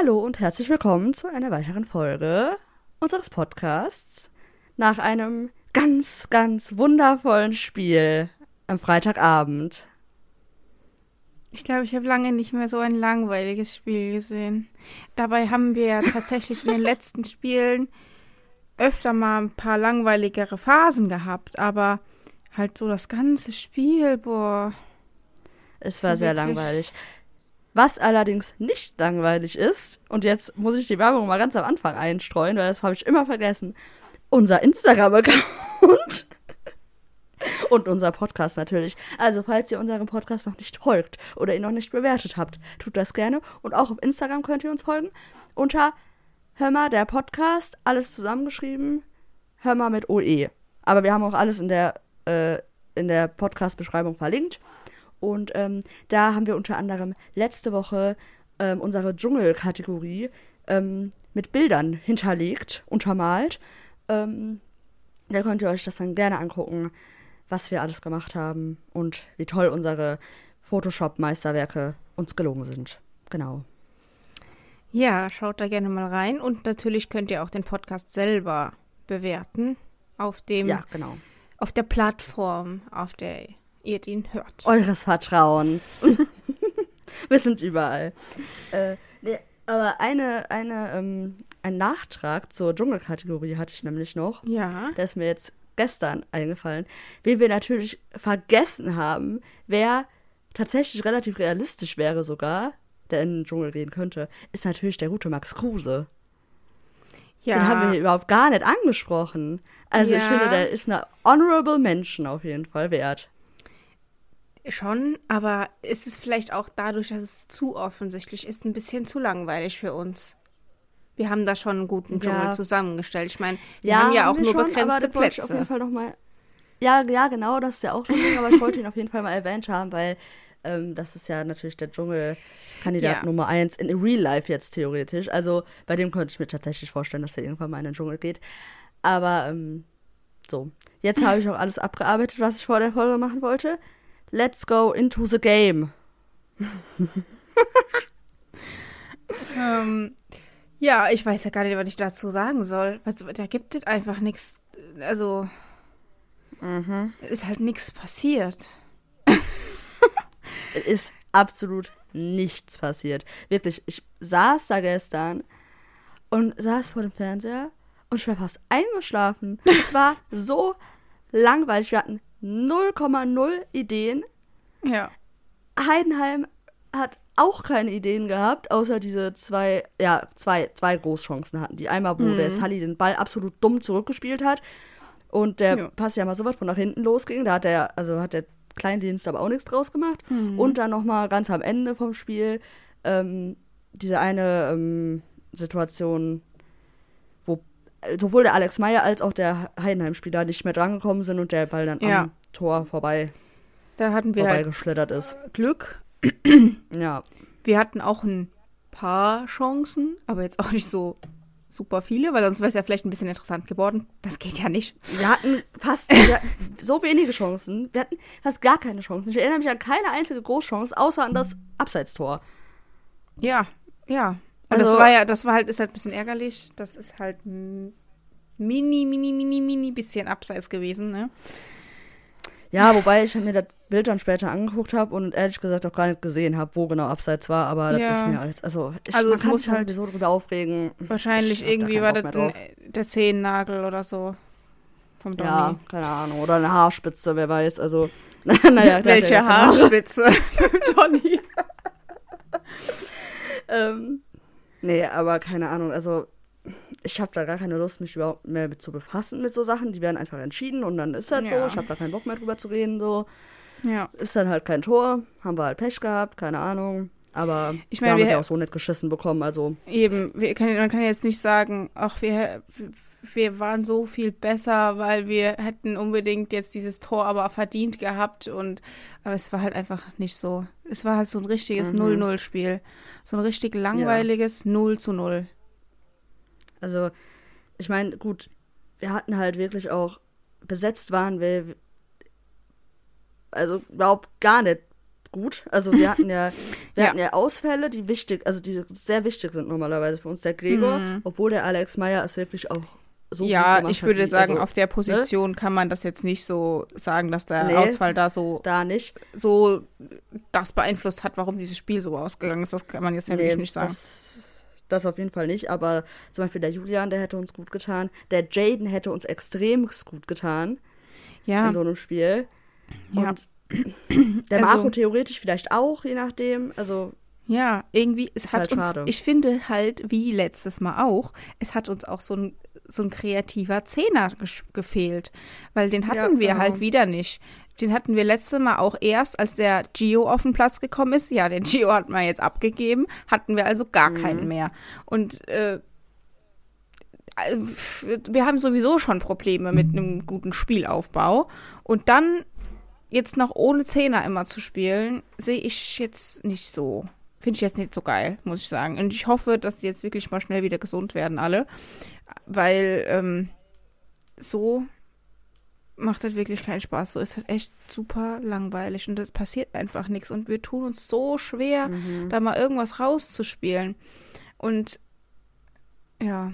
Hallo und herzlich willkommen zu einer weiteren Folge unseres Podcasts nach einem ganz, ganz wundervollen Spiel am Freitagabend. Ich glaube, ich habe lange nicht mehr so ein langweiliges Spiel gesehen. Dabei haben wir ja tatsächlich in den letzten Spielen öfter mal ein paar langweiligere Phasen gehabt, aber halt so das ganze Spiel, boah. Es war sehr langweilig. Was allerdings nicht langweilig ist, und jetzt muss ich die Werbung mal ganz am Anfang einstreuen, weil das habe ich immer vergessen, unser Instagram-Account und unser Podcast natürlich. Also, falls ihr unserem Podcast noch nicht folgt oder ihn noch nicht bewertet habt, tut das gerne. Und auch auf Instagram könnt ihr uns folgen unter Hör mal, der Podcast, alles zusammengeschrieben, Hör mal mit OE. Aber wir haben auch alles in der, äh, in der Podcast-Beschreibung verlinkt. Und ähm, da haben wir unter anderem letzte Woche ähm, unsere Dschungel-Kategorie ähm, mit Bildern hinterlegt, untermalt. Ähm, da könnt ihr euch das dann gerne angucken, was wir alles gemacht haben und wie toll unsere Photoshop-Meisterwerke uns gelungen sind. Genau. Ja, schaut da gerne mal rein. Und natürlich könnt ihr auch den Podcast selber bewerten auf dem Ja, genau. auf der Plattform, auf der ihr den hört. Eures Vertrauens. wir sind überall. Äh, nee, aber eine, eine, ähm, ein Nachtrag zur Dschungelkategorie hatte ich nämlich noch. Ja. Der ist mir jetzt gestern eingefallen. Wie wir natürlich vergessen haben, wer tatsächlich relativ realistisch wäre sogar, der in den Dschungel gehen könnte, ist natürlich der gute Max Kruse. Ja. Den haben wir hier überhaupt gar nicht angesprochen. Also ich Ja. finde, der ist eine honorable Menschen auf jeden Fall wert. Schon, aber ist es vielleicht auch dadurch, dass es zu offensichtlich ist, ein bisschen zu langweilig für uns. Wir haben da schon einen guten Ja. Dschungel zusammengestellt. Ich meine, wir haben ja auch nur schon, begrenzte Ich auf jeden Plätze. Fall noch mal, ja, ja, genau, das ist ja auch schon Ding, aber ich wollte ihn auf jeden Fall mal erwähnt haben, weil ähm, das ist ja natürlich der Dschungelkandidat Ja. Nummer eins in Real Life jetzt theoretisch. Also bei dem könnte ich mir tatsächlich vorstellen, dass er irgendwann mal in den Dschungel geht. Aber ähm, so, jetzt habe ich auch alles abgearbeitet, was ich vor der Folge machen wollte. Let's go into the game. Ähm, ja, ich weiß ja gar nicht, was ich dazu sagen soll. Was, da gibt es einfach nichts. Also, Mhm. es ist halt nichts passiert. Es ist absolut nichts passiert. Wirklich, ich saß da gestern und saß vor dem Fernseher und ich war fast eingeschlafen. Es war so langweilig. Wir hatten 0,0 Ideen. Ja. Heidenheim hat auch keine Ideen gehabt, außer diese zwei, ja, zwei, zwei Großchancen hatten die. Einmal, wo der Sully den Ball absolut dumm zurückgespielt hat und der Ja. Pass ja mal so weit von nach hinten losging. Da hat der, also hat der Kleindienst aber auch nichts draus gemacht. Und dann nochmal ganz am Ende vom Spiel ähm, diese eine ähm, Situation, sowohl der Alex Meyer als auch der Heidenheim-Spieler nicht mehr drangekommen sind und der Ball dann Ja. am Tor vorbei, Da hatten wir halt vorbeigeschlittert ist. Glück. Ja. Wir hatten auch ein paar Chancen, aber jetzt auch nicht so super viele, weil sonst wäre es ja vielleicht ein bisschen interessant geworden. Das geht ja nicht. Wir hatten fast wir hatten so wenige Chancen. Wir hatten fast gar keine Chancen. Ich erinnere mich an keine einzige Großchance, außer an das Abseitstor. Ja, ja. Also- das war ja, das war halt, ist halt ein bisschen ärgerlich. Das ist halt mini, mini, mini, mini bisschen abseits gewesen, ne? Ja, wobei ich mir das Bild dann später angeguckt habe und ehrlich gesagt auch gar nicht gesehen habe, wo genau Abseits war, aber das Ja. ist mir jetzt, also, ich, Also es kann muss halt halt- so drüber aufregen. Wahrscheinlich irgendwie war das ein, der Zehennagel oder so. Vom Donny. Ja, keine Ahnung. Oder eine Haarspitze, wer weiß. Also, naja. Welche. Haarspitze? Donny. Ähm, nee, aber keine Ahnung. Also, ich habe da gar keine Lust, mich überhaupt mehr mit zu befassen mit so Sachen. Die werden einfach entschieden und dann ist das so. Ja. Ich habe da keinen Bock mehr drüber zu reden. So Ja. ist dann halt kein Tor. Haben wir halt Pech gehabt, keine Ahnung. Aber Ich wir meine, haben wir- es ja auch so nicht geschissen bekommen. Also, Eben, wir kann, man kann jetzt nicht sagen, ach, wir, wir waren so viel besser, weil wir hätten unbedingt jetzt dieses Tor aber verdient gehabt und aber es war halt einfach nicht so. Es war halt so ein richtiges Mhm. 0-0-Spiel. So ein richtig langweiliges 0 zu 0. also ich meine, gut, wir hatten halt wirklich auch besetzt waren wir also überhaupt gar nicht gut. Also wir hatten ja, wir Ja. hatten ja Ausfälle, die wichtig, also die sehr wichtig sind normalerweise für uns. Der Gregor, Mhm. obwohl der Alex Meyer es wirklich auch so ja, ich würde sagen, also, auf der Position kann man das jetzt nicht so sagen, dass der Nee. Ausfall da so, da nicht. so das beeinflusst hat, warum dieses Spiel so ausgegangen ist. Das kann man jetzt ja wirklich nicht sagen. Das, das auf jeden Fall nicht, aber zum Beispiel der Julian, der hätte uns gut getan. Der Jaden hätte uns extrem gut getan ja, in so einem Spiel. Ja. Und der Also- Marco theoretisch vielleicht auch, je nachdem. Also, ja, irgendwie, es Ist hat halt uns, schade. ich finde halt, wie letztes Mal auch, es hat uns auch so ein, so ein kreativer Zehner gefehlt, weil den hatten Ja, wir genau. halt wieder nicht. Den hatten wir letztes Mal auch erst, als der Gio auf den Platz gekommen ist. Ja, den Gio hat man jetzt abgegeben, hatten wir also gar Mhm. keinen mehr. Und äh, äh, wir haben sowieso schon Probleme mit einem guten Spielaufbau. Und dann jetzt noch ohne Zehner immer zu spielen, sehe ich jetzt nicht so. Finde ich jetzt nicht so geil, muss ich sagen. Und ich hoffe, dass die jetzt wirklich mal schnell wieder gesund werden, alle. Weil ähm, so macht das wirklich keinen Spaß. So ist halt echt super langweilig und es passiert einfach nichts. Und wir tun uns so schwer, mhm. da mal irgendwas rauszuspielen. Und ja,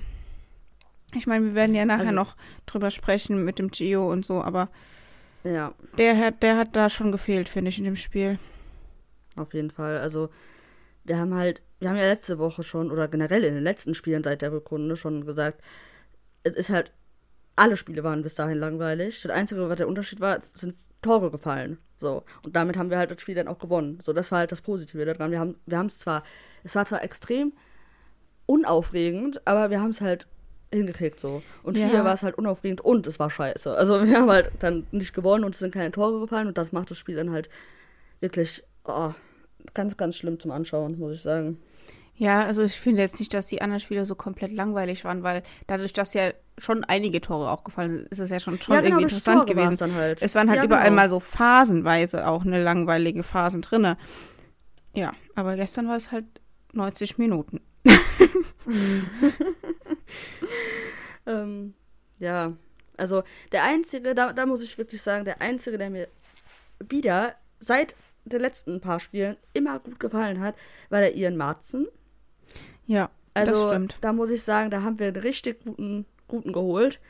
ich meine, wir werden ja nachher Also- noch drüber sprechen mit dem Gio und so, aber ja, der hat, der hat da schon gefehlt, finde ich, in dem Spiel. auf jeden Fall. Also, wir haben halt, wir haben ja letzte Woche schon, oder generell in den letzten Spielen seit der Rückrunde schon gesagt, es ist halt, alle Spiele waren bis dahin langweilig. Das Einzige, was der Unterschied war, sind Tore gefallen. So. Und damit haben wir halt das Spiel dann auch gewonnen. So, das war halt das Positive daran. Wir haben wir haben es zwar, es war zwar extrem unaufregend, aber wir haben es halt hingekriegt so. Und Ja. hier war es halt unaufregend und es war scheiße. Also wir haben halt dann nicht gewonnen und es sind keine Tore gefallen und das macht das Spiel dann halt wirklich oh, ganz, ganz schlimm zum Anschauen, muss ich sagen. Ja, also ich finde jetzt nicht, dass die anderen Spiele so komplett langweilig waren, weil dadurch, dass ja schon einige Tore auch gefallen sind, ist es ja schon, schon irgendwie genau, die interessant gewesen. Halt. Es waren halt ja, überall genau. mal so phasenweise auch eine langweilige Phasen drinne. Ja, aber gestern war es halt 90 Minuten. Ähm, ja, also der einzige, da, da muss ich wirklich sagen, der einzige, der mir wieder seit den letzten paar Spielen immer gut gefallen hat, war der Ian Marzen. Ja, Also das stimmt. da muss ich sagen, da haben wir einen richtig guten, guten geholt.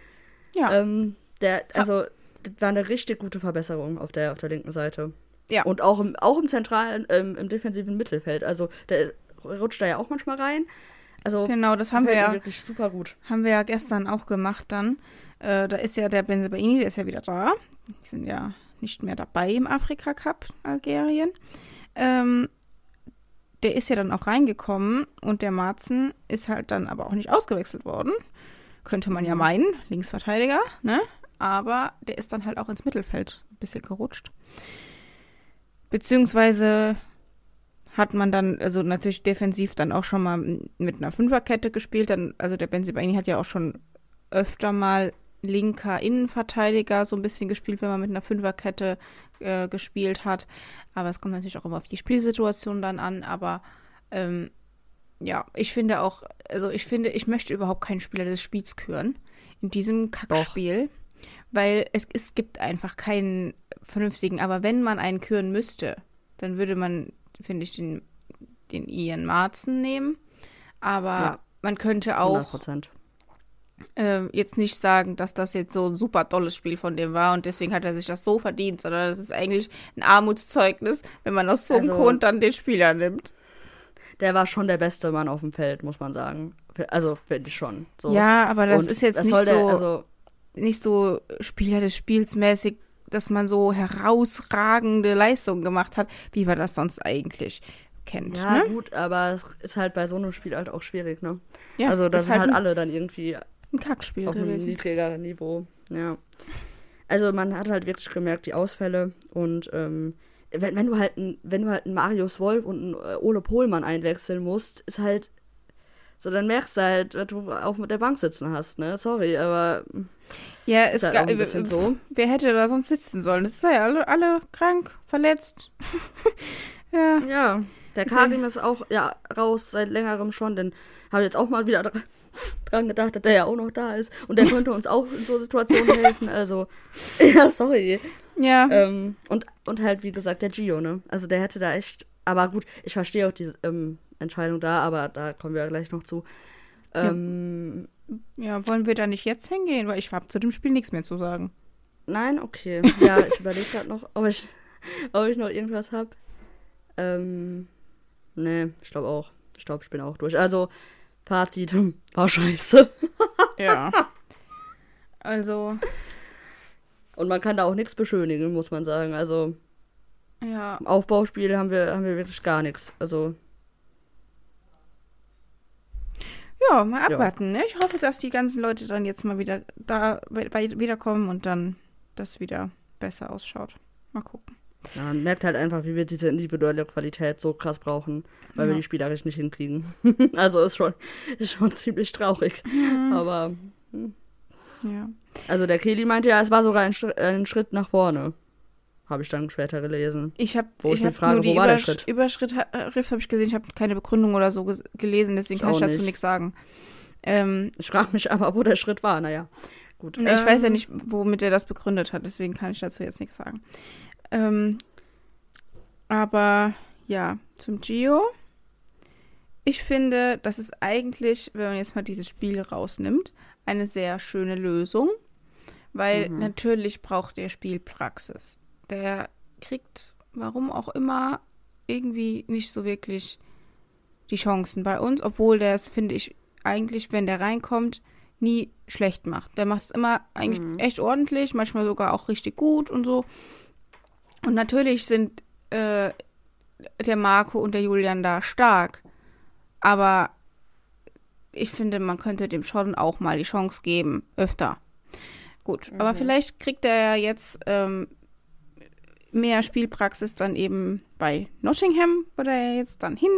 Ja, Ähm, der, also das war eine richtig gute Verbesserung auf der, auf der linken Seite. Ja. Und auch im, auch im zentralen, ähm, im defensiven Mittelfeld. Also der rutscht da ja auch manchmal rein. Also genau, das haben wir ja, wirklich super gut. haben wir ja gestern auch gemacht dann. Äh, da ist ja der Benzebaini, der ist ja wieder da. Die sind ja nicht mehr dabei im Afrika Cup Algerien. Ähm, der ist ja dann auch reingekommen und der Marzen ist halt dann aber auch nicht ausgewechselt worden. Könnte man ja Mhm. meinen, Linksverteidiger, ne? Aber der ist dann halt auch ins Mittelfeld ein bisschen gerutscht. Beziehungsweise hat man dann, also natürlich defensiv dann auch schon mal mit einer Fünferkette gespielt. Dann, also der Benzibaini hat ja auch schon öfter mal linker Innenverteidiger so ein bisschen gespielt, wenn man mit einer Fünferkette äh, gespielt hat. Aber es kommt natürlich auch immer auf die Spielsituation dann an. Aber ähm, ja, ich finde auch, also ich finde, ich möchte überhaupt keinen Spieler des Spiels küren in diesem Kackspiel. Doch. Weil es, es gibt einfach keinen vernünftigen. Aber wenn man einen küren müsste, dann würde man, finde ich, den, den Ian Marzen nehmen. Aber ja, man könnte auch 100% äh, jetzt nicht sagen, dass das jetzt so ein super tolles Spiel von dem war und deswegen hat er sich das so verdient, sondern das ist eigentlich ein Armutszeugnis, wenn man aus so einem also, Grund dann den Spieler nimmt. Der war schon der beste Mann auf dem Feld, muss man sagen. Also finde ich schon. So. Ja, aber das und ist jetzt das nicht, der, so, also, nicht so Spieler des Spiels mäßig, dass man so herausragende Leistungen gemacht hat, wie man das sonst eigentlich kennt. Ja, ne? gut, aber es ist halt bei so einem Spiel halt auch schwierig, ne? Ja, also da sind halt, halt alle dann irgendwie ein Kackspiel auf einem gewesen. niedrigeren Niveau. Ja. Also, man hat halt wirklich gemerkt, die Ausfälle und, ähm, wenn, wenn du halt ein, wenn du halt einen Marius Wolf und einen äh, Ole Pohlmann einwechseln musst, ist halt so, dann merkst du halt, dass du auf der Bank sitzen hast, ne? Sorry, aber Ja, es ist halt ein so. Wer hätte da sonst sitzen sollen? Das ist ja alle, alle krank, verletzt. ja. Ja, der Karim ist auch ja raus seit längerem schon, denn habe jetzt auch mal wieder dran gedacht, dass der ja auch noch da ist und der könnte uns auch in so Situationen helfen. Also, ja, sorry. Ja. Ähm, und, und halt, wie gesagt, der Gio, ne? Also der hätte da echt. Aber gut, ich verstehe auch die ähm, Entscheidung da, aber da kommen wir ja gleich noch zu. Ähm, ja, wollen wir da nicht jetzt hingehen? Weil ich habe zu dem Spiel nichts mehr zu sagen. Nein, okay. Ja, ich überlege gerade noch, ob ich, ob ich noch irgendwas habe. Ähm, nee, ich glaube auch. Ich glaube, ich bin auch durch. Also, Fazit, war scheiße. Ja. Also. Und man kann da auch nichts beschönigen, muss man sagen. Also, Ja. im Aufbauspiel haben wir, haben wir wirklich gar nichts. Also, Ja, mal abwarten. Ne? Ich hoffe, dass die ganzen Leute dann jetzt mal wieder da wiederkommen und dann das wieder besser ausschaut. Mal gucken. Ja, man merkt halt einfach, wie wir diese individuelle Qualität so krass brauchen, weil wir Ja. die spielerisch nicht hinkriegen. also, ist schon, ist schon ziemlich traurig. Aber, Ja. also der Kelly meinte ja, es war sogar ein, Schritt, ein Schritt nach vorne. Habe ich dann später gelesen. Ich habe ich ich hab frage, nur die wo war der Übersch Schritt? Überschrift habe ich gesehen. Ich habe keine Begründung oder so gelesen, deswegen Ich kann ich dazu nicht. nichts sagen. Ähm, Ich frage mich aber, wo der Schritt war. Naja, gut. ich weiß ja Ähm, nicht, womit er das begründet hat, deswegen kann ich dazu jetzt nichts sagen. Ähm, aber ja, zum Gio. Ich finde, das ist eigentlich, wenn man jetzt mal dieses Spiel rausnimmt, eine sehr schöne Lösung, weil Mhm. natürlich braucht er Spielpraxis. Der kriegt, warum auch immer, irgendwie nicht so wirklich die Chancen bei uns, obwohl der es, finde ich, eigentlich, wenn der reinkommt, nie schlecht macht. Der macht es immer eigentlich Mhm. echt ordentlich, manchmal sogar auch richtig gut und so. Und natürlich sind äh, der Marco und der Julian da stark. Aber ich finde, man könnte dem schon auch mal die Chance geben, öfter. Gut, aber Mhm. vielleicht kriegt er ja jetzt ähm, mehr Spielpraxis dann eben bei Nottingham, wo er ja jetzt dann hin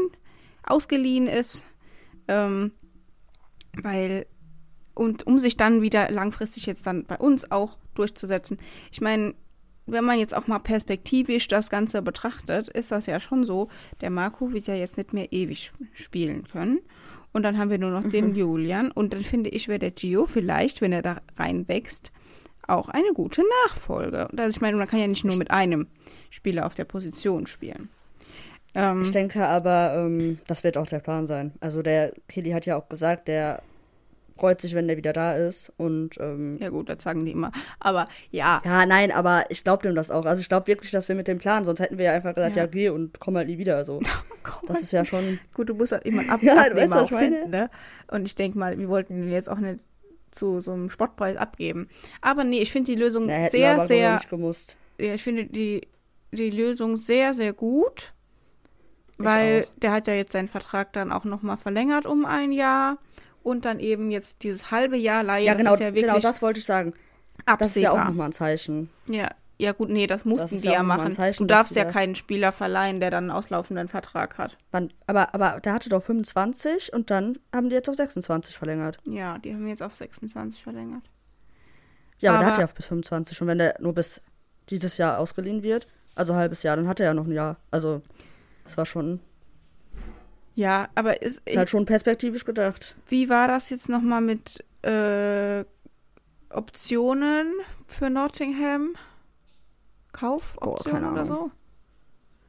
ausgeliehen ist. Ähm, weil, und um sich dann wieder langfristig jetzt dann bei uns auch durchzusetzen. Ich meine, wenn man jetzt auch mal perspektivisch das Ganze betrachtet, ist das ja schon so, der Marco wird ja jetzt nicht mehr ewig spielen können. Und dann haben wir nur noch den Julian. Und dann finde ich, wäre der Gio vielleicht, wenn er da reinwächst, auch eine gute Nachfolge. Also ich meine, man kann ja nicht nur mit einem Spieler auf der Position spielen. Ähm, Ich denke aber, ähm, das wird auch der Plan sein. Also der Kelly hat ja auch gesagt, der freut sich, wenn der wieder da ist. Und ähm, ja gut, das sagen die immer. Aber ja, ja, nein, aber ich glaube dem das auch. Also ich glaube wirklich, dass wir mit dem Plan, sonst hätten wir ja einfach gesagt, Ja. ja, geh und komm halt nie wieder. So. Das ist ja schon. Gut, du musst halt immer einen Ab Ja, du Abnehmer weißt, auch finden, ne? Und ich denke mal, wir wollten ihn jetzt auch nicht zu so einem Spottpreis abgeben. Aber nee, ich finde die Lösung Na, sehr, sehr, nicht gemusst. ja, ich finde die, die Lösung sehr, sehr gut. Weil auch. der hat ja jetzt seinen Vertrag dann auch nochmal verlängert um ein Jahr. Und dann eben jetzt dieses halbe Jahr Leihe, Ja, das genau, ist ja wirklich genau, das wollte ich sagen. Das ist ja auch absehbar. nochmal ein Zeichen. Ja, ja gut, nee, das mussten ist die ja auch machen. Zeichen, du darfst ja das- keinen Spieler verleihen, der dann einen auslaufenden Vertrag hat. Wann, aber, aber der hatte doch 25 und dann haben die jetzt auf 26 verlängert. Ja, die haben jetzt auf 26 verlängert. Ja, aber, der Aber- hat ja bis 25. Und wenn der nur bis dieses Jahr ausgeliehen wird, also halbes Jahr, dann hat er ja noch ein Jahr. Also, das war schon, Ja, aber ist, ist halt schon perspektivisch gedacht. wie war das jetzt nochmal mit äh, Optionen für Nottingham? Kaufoptionen keine oder so?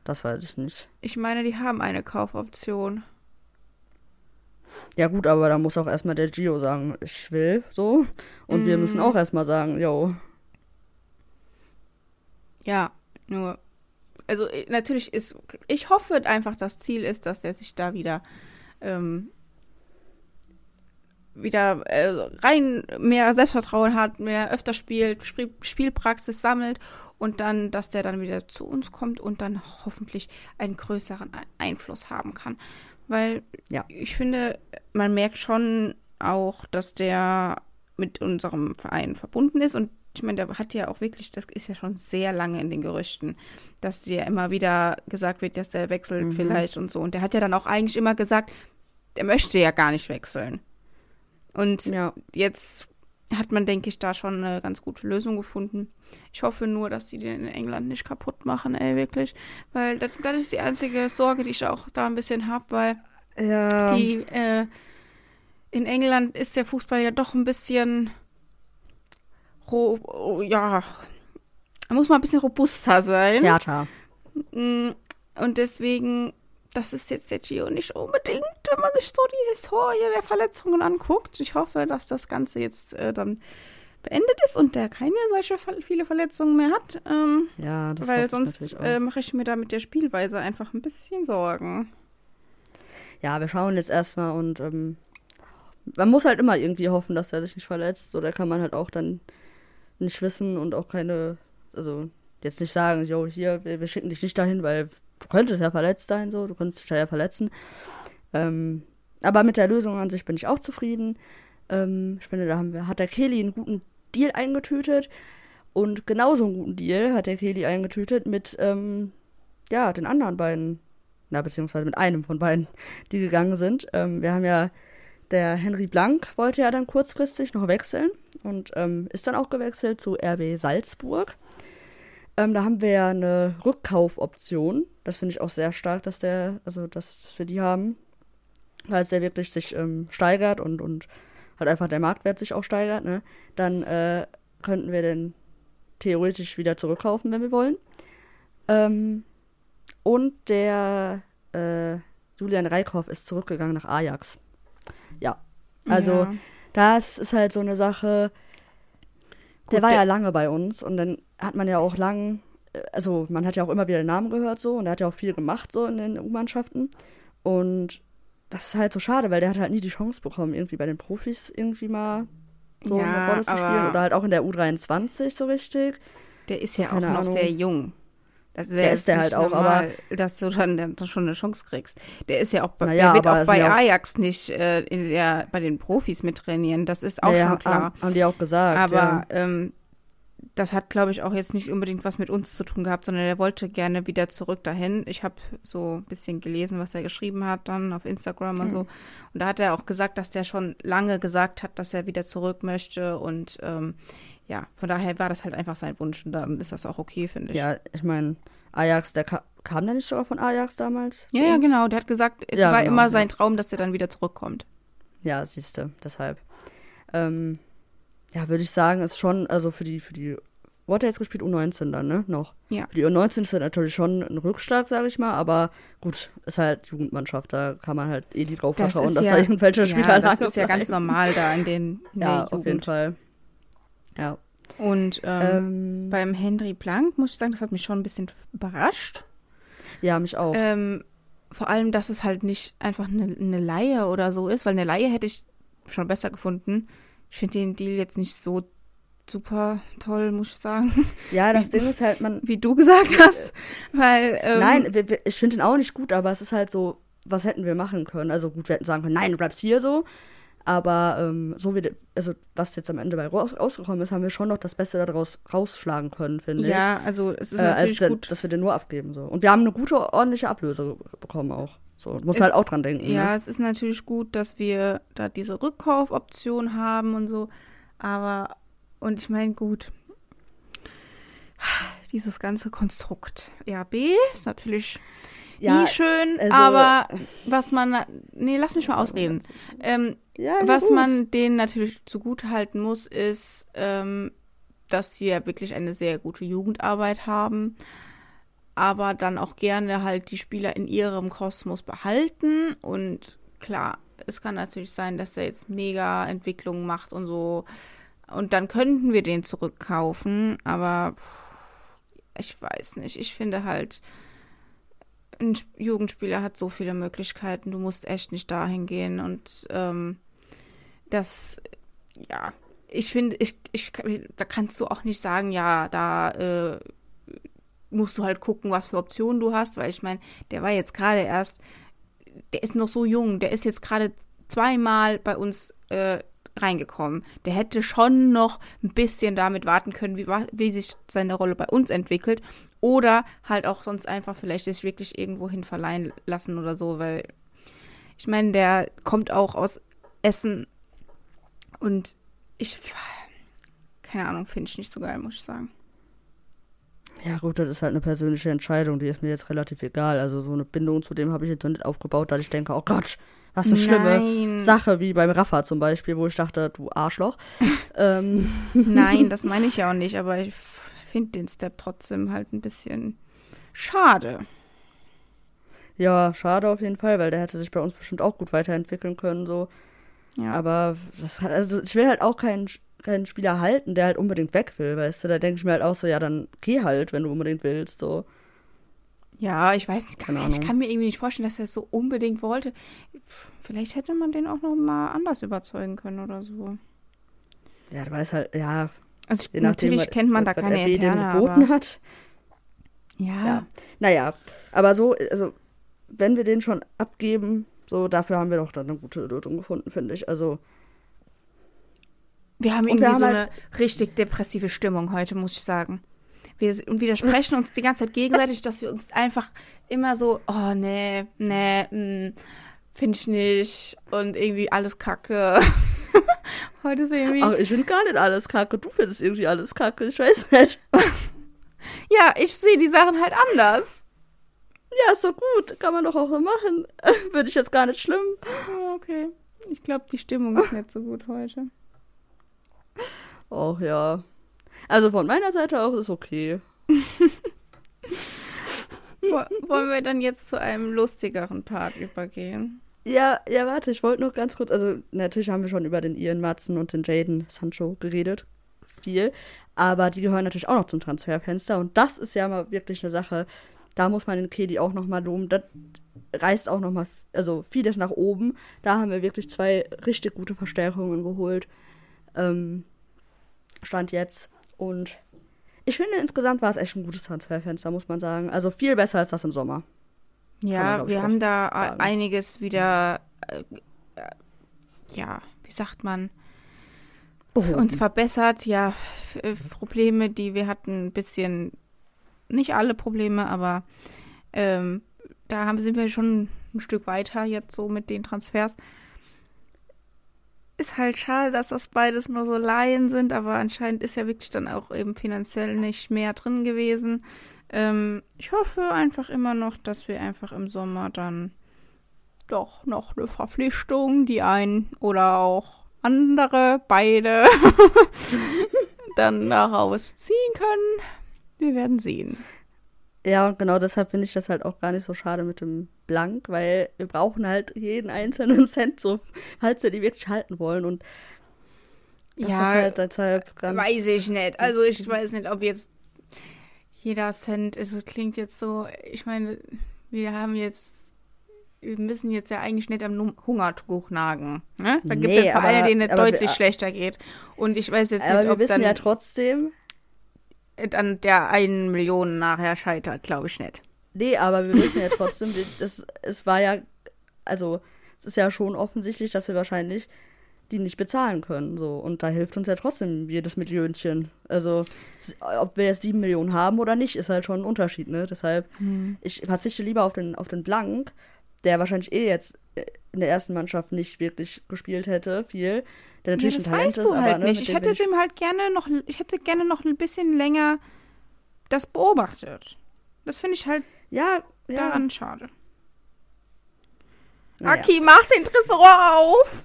Das weiß ich nicht. Ich meine, die haben eine Kaufoption. Ja, gut, aber da muss auch erstmal der Gio sagen, ich will so. Und wir Mm. müssen auch erstmal sagen, yo. Ja, nur. Also äh, natürlich ist. Ich hoffe einfach, das Ziel ist, dass der sich da wieder ähm, wieder äh, rein mehr Selbstvertrauen hat, mehr öfter spielt, Spiel, Spielpraxis sammelt und dann, dass der dann wieder zu uns kommt und dann hoffentlich einen größeren Ei- Einfluss haben kann. Weil Ja. ich finde, man merkt schon auch, dass der mit unserem Verein verbunden ist und ich meine, der hat ja auch wirklich, das ist ja schon sehr lange in den Gerüchten, dass dir immer wieder gesagt wird, dass der wechselt Mhm. vielleicht und so. Und der hat ja dann auch eigentlich immer gesagt, der möchte ja gar nicht wechseln. Und Ja. jetzt hat man, denke ich, da schon eine ganz gute Lösung gefunden. Ich hoffe nur, dass die den in England nicht kaputt machen, ey, wirklich. Weil das, das ist die einzige Sorge, die ich auch da ein bisschen habe, weil Ja. die, äh, in England ist der Fußball ja doch ein bisschen, ja, muss man ein bisschen robuster sein. Härter. Mm, Und deswegen, das ist jetzt der Gio nicht unbedingt, wenn man sich so die Historie der Verletzungen anguckt. Ich hoffe, dass das Ganze jetzt äh, dann beendet ist und der keine solche viele Verletzungen mehr hat. Ähm, Ja, das weil sonst äh, mache ich mir da mit der Spielweise einfach ein bisschen Sorgen. Ja, wir schauen jetzt erstmal und ähm, man muss halt immer irgendwie hoffen, dass der sich nicht verletzt. So, da kann man halt auch dann nicht wissen und auch keine, also jetzt nicht sagen, jo, hier, wir, wir schicken dich nicht dahin, weil du könntest ja verletzt sein, so, du könntest dich da ja verletzen. Ähm, aber mit der Lösung an sich bin ich auch zufrieden. Ähm, ich finde, da haben wir, hat der Kelly einen guten Deal eingetütet und genauso einen guten Deal hat der Kelly eingetütet mit, ähm, ja, den anderen beiden, na, beziehungsweise mit einem von beiden, die gegangen sind. Ähm, wir haben ja, der Henry Blank wollte ja dann kurzfristig noch wechseln und ähm, ist dann auch gewechselt zu RB Salzburg. Ähm, da haben wir ja eine Rückkaufoption. Das finde ich auch sehr stark, dass der, also dass, dass wir die haben. Weil es der wirklich sich ähm, steigert und, und halt einfach der Marktwert sich auch steigert, ne? Dann äh, könnten wir den theoretisch wieder zurückkaufen, wenn wir wollen. Ähm, und der äh, Julian Reikhoff ist zurückgegangen nach Ajax. Ja. Also, Ja. das ist halt so eine Sache. Gut, der war ja lange bei uns und dann hat man ja auch lang, äh, also man hat ja auch immer wieder den Namen gehört so und er hat ja auch viel gemacht so in den U-Mannschaften. Und das ist halt so schade, weil der hat halt nie die Chance bekommen, irgendwie bei den Profis irgendwie mal so Ja, eine Rolle zu spielen oder halt auch in der U23 so richtig. Der ist ja auch Keine noch Ahnung. sehr jung. Das ist, Der ist der nicht halt auch, normal, dass du dann, dann schon eine Chance kriegst. Der ist ja auch, bei, der wird aber auch bei ja Ajax nicht äh, in der, bei den Profis mittrainieren. Das ist auch Ja, schon klar. Haben, haben die auch gesagt. Aber ja. ähm, das hat, glaube ich, auch jetzt nicht unbedingt was mit uns zu tun gehabt, sondern er wollte gerne wieder zurück dahin. Ich habe so ein bisschen gelesen, was er geschrieben hat dann auf Instagram Hm. und so. Und da hat er auch gesagt, dass der schon lange gesagt hat, dass er wieder zurück möchte. Und ähm, ja, von daher war das halt einfach sein Wunsch. Und dann ist das auch okay, finde ich. Ja, ich meine, Ajax, der ka kam der nicht sogar von Ajax damals? Ja, ja, genau. Der hat gesagt, es Ja, war genau, immer ja. sein Traum, dass er dann wieder zurückkommt. Ja, siehste, deshalb. Ähm, ja, würde ich sagen, ist schon, also für die, für die, wo hat er jetzt gespielt? U19 dann, ne? Noch. Ja. Für die U19 ist das natürlich schon ein Rückschlag, sage ich mal, aber gut, ist halt Jugendmannschaft, da kann man halt eh nicht drauf Das vertrauen, dass ja- da irgendwelche Spieler Ja, das ist ja ganz normal da in den in Ja, der auf jeden. Fall. Ja. Und ähm, Ähm, beim Henry Blank muss ich sagen, das hat mich schon ein bisschen überrascht. ja, mich auch. Ähm, vor allem, dass es halt nicht einfach eine, eine Laie oder so ist, weil eine Laie hätte ich schon besser gefunden. Ich finde den Deal jetzt nicht so super toll, muss ich sagen, ja, das Ding ist halt, man, wie du gesagt hast. Weil, ähm, Nein, ich finde ihn auch nicht gut, aber es ist halt so, was hätten wir machen können? Also gut, wir hätten sagen können, nein, du bleibst hier so. Aber ähm, so wie, also was jetzt am Ende bei raus, rausgekommen ist, haben wir schon noch das Beste daraus rausschlagen können, finde ich. ja, also es ist äh, natürlich denn, gut. dass wir den nur abgeben so. Und wir haben eine gute, ordentliche Ablöse bekommen auch. So, muss halt auch dran denken. Ja, Ne? es ist natürlich gut, dass wir da diese Rückkaufoption haben und so. Aber, und ich meine, gut, dieses ganze Konstrukt RB ist natürlich Ja, nie schön, also- aber was man, nee, lass mich mal ausreden. Ähm, Ja, was gut. man denen natürlich zugutehalten muss, ist, ähm, dass sie ja wirklich eine sehr gute Jugendarbeit haben, aber dann auch gerne halt die Spieler in ihrem Kosmos behalten. Und klar, es kann natürlich sein, dass er jetzt mega Entwicklungen macht und so. Und dann könnten wir den zurückkaufen, aber ich weiß nicht. Ich finde halt, ein Sp- Jugendspieler hat so viele Möglichkeiten. Du musst echt nicht dahin gehen. Und ähm, das, ja, ich finde, ich, ich, da kannst du auch nicht sagen, ja, da äh, musst du halt gucken, was für Optionen du hast, weil ich meine, der war jetzt gerade erst, der ist noch so jung, der ist jetzt gerade zweimal bei uns äh, reingekommen. Der hätte schon noch ein bisschen damit warten können, wie, wie sich seine Rolle bei uns entwickelt. Oder halt auch sonst einfach vielleicht sich wirklich irgendwo hin verleihen lassen oder so, weil ich meine, der kommt auch aus Essen und ich, keine Ahnung, finde ich nicht so geil, muss ich sagen. Ja, gut, das ist halt eine persönliche Entscheidung, die ist mir jetzt relativ egal. Also so eine Bindung zu dem habe ich jetzt noch nicht aufgebaut, dass ich denke, oh Gott, was eine schlimme Nein. Sache, wie beim Rafa zum Beispiel, wo ich dachte, du Arschloch. ähm, Nein, das meine ich ja auch nicht, aber ich finde den Step trotzdem halt ein bisschen schade. Ja, schade auf jeden Fall, weil der hätte sich bei uns bestimmt auch gut weiterentwickeln können, so. Ja. Aber das, also ich will halt auch keinen, keinen Spieler halten, der halt unbedingt weg will, weißt du? Da denke ich mir halt auch so, ja, dann geh halt, wenn du unbedingt willst, so. Ja, ich weiß nicht, Keine ich kann mir irgendwie nicht vorstellen, dass er es so unbedingt wollte. Vielleicht hätte man den auch noch mal anders überzeugen können oder so. Ja, du weißt halt, ja, Also ich, nachdem, natürlich kennt man da keine RB dem interne, geboten aber hat. ja, Ja. Naja, aber so, also, wenn wir den schon abgeben, so, dafür haben wir doch dann eine gute Lösung gefunden, finde ich. Also, wir haben irgendwie wir haben so halt- eine richtig depressive Stimmung heute, muss ich sagen. Wir und widersprechen uns die ganze Zeit gegenseitig, dass wir uns einfach immer so, oh nee, nee, finde ich nicht und irgendwie alles kacke. heute ist irgendwie, ach, ich finde gar nicht alles kacke. Du findest irgendwie alles kacke, ich weiß nicht. ja, ich sehe die Sachen halt anders. Ja, ist doch gut, kann man doch auch so machen. Würde ich jetzt gar nicht schlimm. Okay. Ich glaube, die Stimmung ist nicht so gut heute. Och ja. Also von meiner Seite auch ist okay. Wo- Wollen wir dann jetzt zu einem lustigeren Part übergehen? Ja, ja, warte, ich wollte noch ganz kurz, also natürlich haben wir schon über den Ian Matzen und den Jaden Sancho geredet. Viel. Aber die gehören natürlich auch noch zum Transferfenster. Und das ist ja mal wirklich eine Sache. Da muss man den Kelly auch noch mal loben. Das reißt auch noch mal, also vieles nach oben. Da haben wir wirklich zwei richtig gute Verstärkungen geholt. Ähm, Stand jetzt. Und ich finde, insgesamt war es echt ein gutes Transferfenster, muss man sagen. Also viel besser als das im Sommer. man, Ja, ich, wir haben da a- sagen. einiges wieder, äh, äh, ja, wie sagt man, uns verbessert. Ja, äh, Probleme, die wir hatten, ein bisschen, nicht alle Probleme, aber ähm, da haben, sind wir schon ein Stück weiter jetzt so mit den Transfers. Ist halt schade, dass das beides nur so Laien sind, aber anscheinend ist ja wirklich dann auch eben finanziell nicht mehr drin gewesen. Ähm, ich hoffe einfach immer noch, dass wir einfach im Sommer dann doch noch eine Verpflichtung, die ein oder auch andere, beide, dann daraus ziehen können. Wir werden sehen. Ja, und genau deshalb finde ich das halt auch gar nicht so schade mit dem Blank, weil wir brauchen halt jeden einzelnen Cent so, falls wir die wirklich halten wollen. Und das Ja, ist halt deshalb ganz. Weiß ich nicht. Also ich weiß nicht, ob jetzt jeder Cent, also es klingt jetzt so, ich meine, wir haben jetzt, wir müssen jetzt ja eigentlich nicht am Hungertuch nagen. Ne? Da gibt Nee, es Vereine, denen es aber wir- deutlich schlechter geht. Und ich weiß jetzt Aber nicht, wir ob wissen dann ja trotzdem, an der einen Million nachher scheitert, glaube ich nicht. nee, aber wir wissen ja trotzdem, das, es war ja, also es ist ja schon offensichtlich, dass wir wahrscheinlich die nicht bezahlen können. So. Und da hilft uns ja trotzdem jedes Millionchen. Also, ob wir jetzt sieben Millionen haben oder nicht, ist halt schon ein Unterschied, ne? Deshalb, ich verzichte lieber auf den, auf den Blank, der wahrscheinlich eh jetzt äh, in der ersten Mannschaft nicht wirklich gespielt hätte, viel. Der natürlich ja, das ein Talent weißt ist, du aber halt ne, nicht. Ich hätte dem halt gerne noch, ich hätte gerne noch ein bisschen länger das beobachtet. Das finde ich halt Ja, ja. daran schade. naja. Aki, mach den Tresor auf!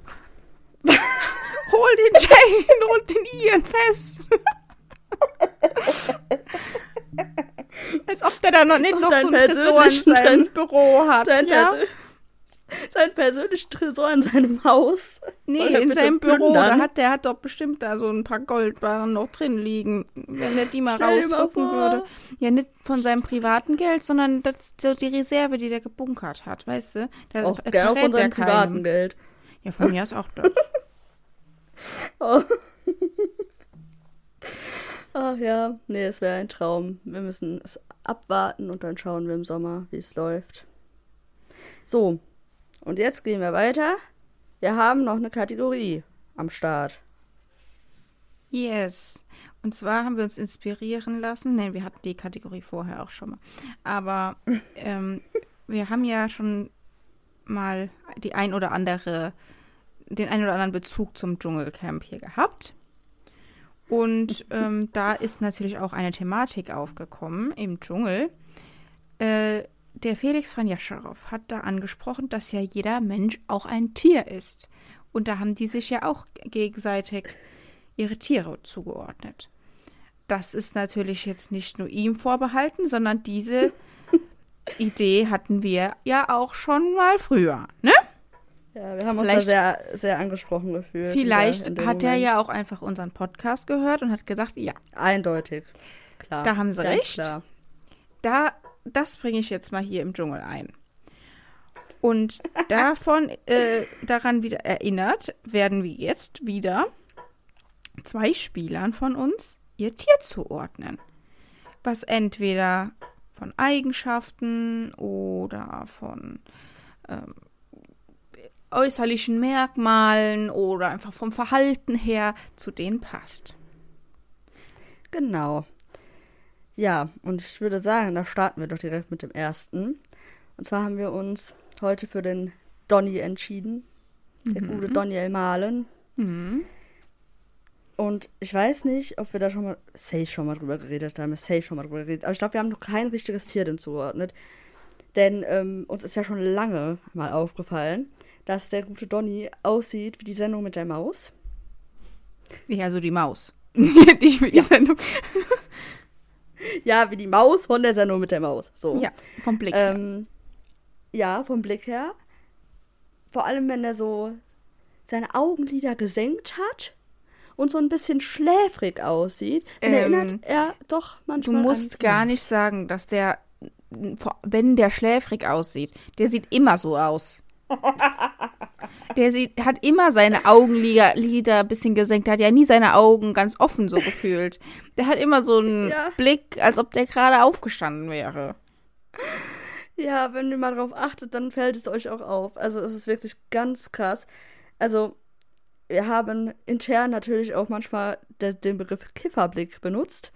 hol den Jane und den Ian fest! Als ob der noch nicht noch so einen Tresor in persönlichen seinem. Büro hat. Sein, ja? Sein persönlichen Tresor in seinem Haus. Nee, in seinem Büro, da hat der hat doch bestimmt da so ein paar Goldbarren noch drin liegen, wenn er die mal Stell vor. würde. Ja, nicht von seinem privaten Geld, sondern das so die Reserve, die der gebunkert hat, weißt du? Da Auch gerne verrät von seinem privaten Geld. Ja, von mir ist auch das. Oh. Ach ja, nee, es wäre ein Traum. Wir müssen es abwarten und dann schauen wir im Sommer, wie es läuft. So, und jetzt gehen wir weiter. Wir haben noch eine Kategorie am Start. Yes. Und zwar haben wir uns inspirieren lassen. Nein, wir hatten die Kategorie vorher auch schon mal. Aber ähm, wir haben ja schon mal die ein oder andere, den ein oder anderen Bezug zum Dschungelcamp hier gehabt. Und ähm, da ist natürlich auch eine Thematik aufgekommen im Dschungel. Äh, der Felix von Jascharow hat da angesprochen, dass ja jeder Mensch auch ein Tier ist. Und da haben die sich ja auch gegenseitig ihre Tiere zugeordnet. das ist natürlich jetzt nicht nur ihm vorbehalten, sondern diese Idee hatten wir ja auch schon mal früher, ne? Ja, wir haben uns da sehr, sehr angesprochen gefühlt. Vielleicht hat er ja auch einfach unseren Podcast gehört und hat gedacht, ja. Eindeutig. Klar. Da haben sie recht. Klar. Da, das bringe ich jetzt mal hier im Dschungel ein. Und davon, äh, daran wieder erinnert, werden wir jetzt wieder zwei Spielern von uns ihr Tier zuordnen. Was entweder von Eigenschaften oder von ähm, äußerlichen Merkmalen oder einfach vom Verhalten her zu denen passt. Genau. Ja, und ich würde sagen, da starten wir doch direkt mit dem ersten. Und zwar haben wir uns heute für den Donny entschieden. Der mhm. gute Daniel Malen. Mhm. Und ich weiß nicht, ob wir da schon mal, safe schon mal drüber geredet haben, safe schon mal drüber geredet, aber ich glaube, wir haben noch kein richtiges Tier dem zugeordnet. Denn ähm, uns ist ja schon lange mal aufgefallen, dass der gute Donny aussieht wie die Sendung mit der Maus. Ja, also die Maus. Nicht wie die ja. Sendung. ja, wie die Maus von der Sendung mit der Maus. So. Ja, vom Blick ähm, her. Ja, vom Blick her. Vor allem, wenn er so seine Augenlider gesenkt hat und so ein bisschen schläfrig aussieht, ähm, erinnert er doch manchmal. Du musst gar nicht sagen, dass der, wenn der schläfrig aussieht, der sieht immer so aus. Der sieht, hat immer seine Augenlider ein bisschen gesenkt. Der hat ja nie seine Augen ganz offen so gefühlt. Der hat immer so einen ja. Blick, als ob der gerade aufgestanden wäre. Ja, wenn ihr mal drauf achtet, dann fällt es euch auch auf. Also es ist wirklich ganz krass. Also wir haben intern natürlich auch manchmal de den Begriff Kifferblick benutzt.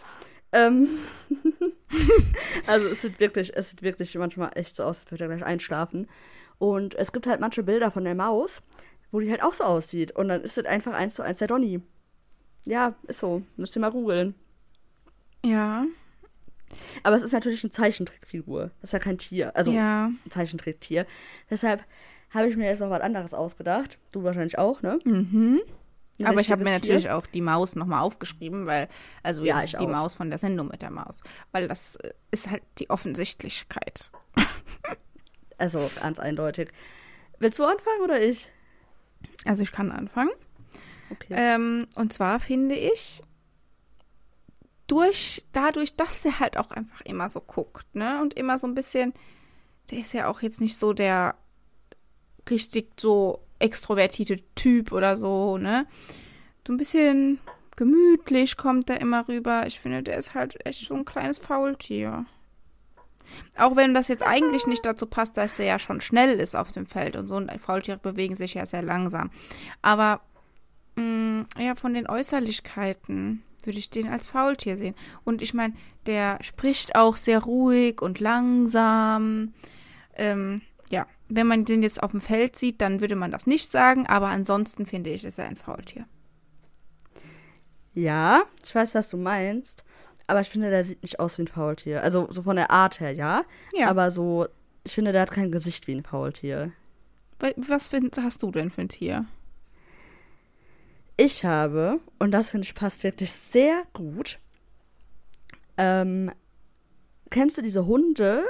Ähm also es sieht wirklich, es sieht wirklich manchmal echt so aus, als würde er gleich einschlafen. Und es gibt halt manche Bilder von der Maus, wo die halt auch so aussieht. Und dann ist es einfach eins zu eins der Donny. Ja, ist so. Müsst ihr mal googeln. Ja. Aber es ist natürlich eine Zeichentrickfigur. Das ist ja kein Tier. Also ja. ein Zeichentricktier. Deshalb habe ich mir jetzt noch was anderes ausgedacht. Du wahrscheinlich auch, ne? Mhm. Aber ich habe mir natürlich Tier. auch die Maus nochmal aufgeschrieben, weil, also jetzt ja, die auch. Maus von der Sendung mit der Maus. Weil das äh, ist halt die Offensichtlichkeit. Also ganz eindeutig. Willst du anfangen oder ich? Also ich kann anfangen. Okay. Ähm, und zwar finde ich, durch, dadurch, dass er halt auch einfach immer so guckt, ne? Und immer so ein bisschen, der ist ja auch jetzt nicht so der richtig so extrovertierte Typ oder so, ne? So ein bisschen gemütlich kommt er immer rüber. Ich finde, der ist halt echt so ein kleines Faultier. Auch wenn das jetzt eigentlich nicht dazu passt, dass er ja schon schnell ist auf dem Feld und so. Und Faultiere bewegen sich ja sehr langsam. Aber mh, mm, ja, von den Äußerlichkeiten würde ich den als Faultier sehen. Und ich meine, der spricht auch sehr ruhig und langsam. Ähm, ja, wenn man den jetzt auf dem Feld sieht, dann würde man das nicht sagen. Aber ansonsten finde ich, ist er ein Faultier. Ja, ich weiß, was du meinst. Aber ich finde, der sieht nicht aus wie ein Faultier. Also so von der Art her, ja. Ja. Aber so, ich finde, der hat kein Gesicht wie ein Faultier. Was hast du denn für ein Tier? Ich habe, und das finde ich passt wirklich sehr gut, ähm, kennst du diese Hunde,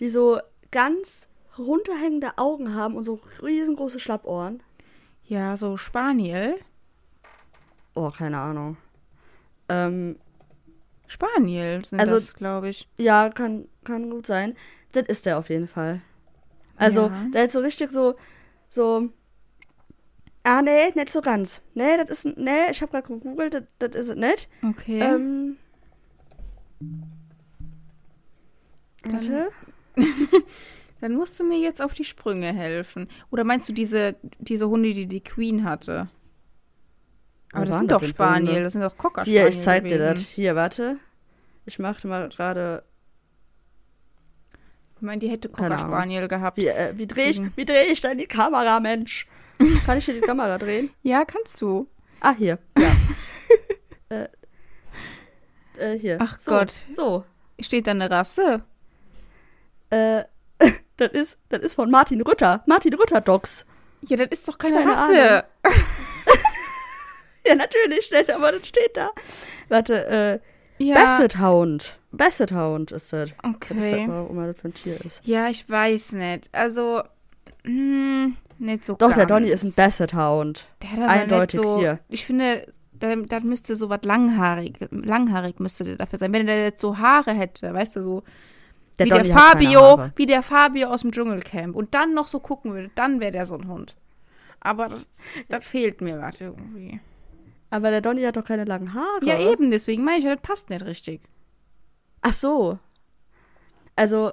die so ganz runterhängende Augen haben und so riesengroße Schlappohren? Ja, so Spaniel. Oh, keine Ahnung. Ähm, Spaniel sind also, das, glaube ich. Ja, kann, kann gut sein. Das ist der auf jeden Fall. Also, ja. der ist so richtig so, so. Ah, nee, nicht so ganz. Nee, das ist, nee, ich habe gerade gegoogelt, das, das ist es nicht. Okay. Ähm, warte. Dann musst du mir jetzt auf die Sprünge helfen. Oder meinst du diese, diese Hunde, die die Queen hatte? Aber das sind doch Spaniel, das sind doch Cocker Hier, ich zeig gewesen. dir das. Hier, warte. Ich machte mal gerade. Ich meine, die hätte Cocker Spaniel gehabt. Wie, äh, wie drehe ich, wie dreh ich denn die Kamera, Mensch? Kann ich hier die Kamera drehen? Ja, kannst du. Ah, hier. Ja. äh, äh, hier. Ach so, Gott. So. Steht da eine Rasse? Äh, das ist, das ist von Martin Rütter. Martin Rütter Docs. Ja, das ist doch keine, keine Rasse. ja, natürlich, steht, aber das steht da. Warte, äh, Ja, Basset Hound. Basset Hound ist das. Ich okay. sag mal, warum das für ein Tier ist. Ja, ich weiß nicht. Also, hm, nicht so Doch, der. Donny ist ein Basset Hound. Der hat aber eindeutig nicht so, hier. Ich finde, da, da müsste so was langhaarig, langhaarig müsste der dafür sein. Wenn der jetzt so Haare hätte, weißt du, so Der wie Donny der Fabio, wie der Fabio aus dem Dschungelcamp und dann noch so gucken würde, dann wäre der so ein Hund. Aber das, das fehlt mir was irgendwie. Aber der Donny hat doch keine langen Haare. Ja, eben, deswegen meine ich, das passt nicht richtig. Ach so. Also,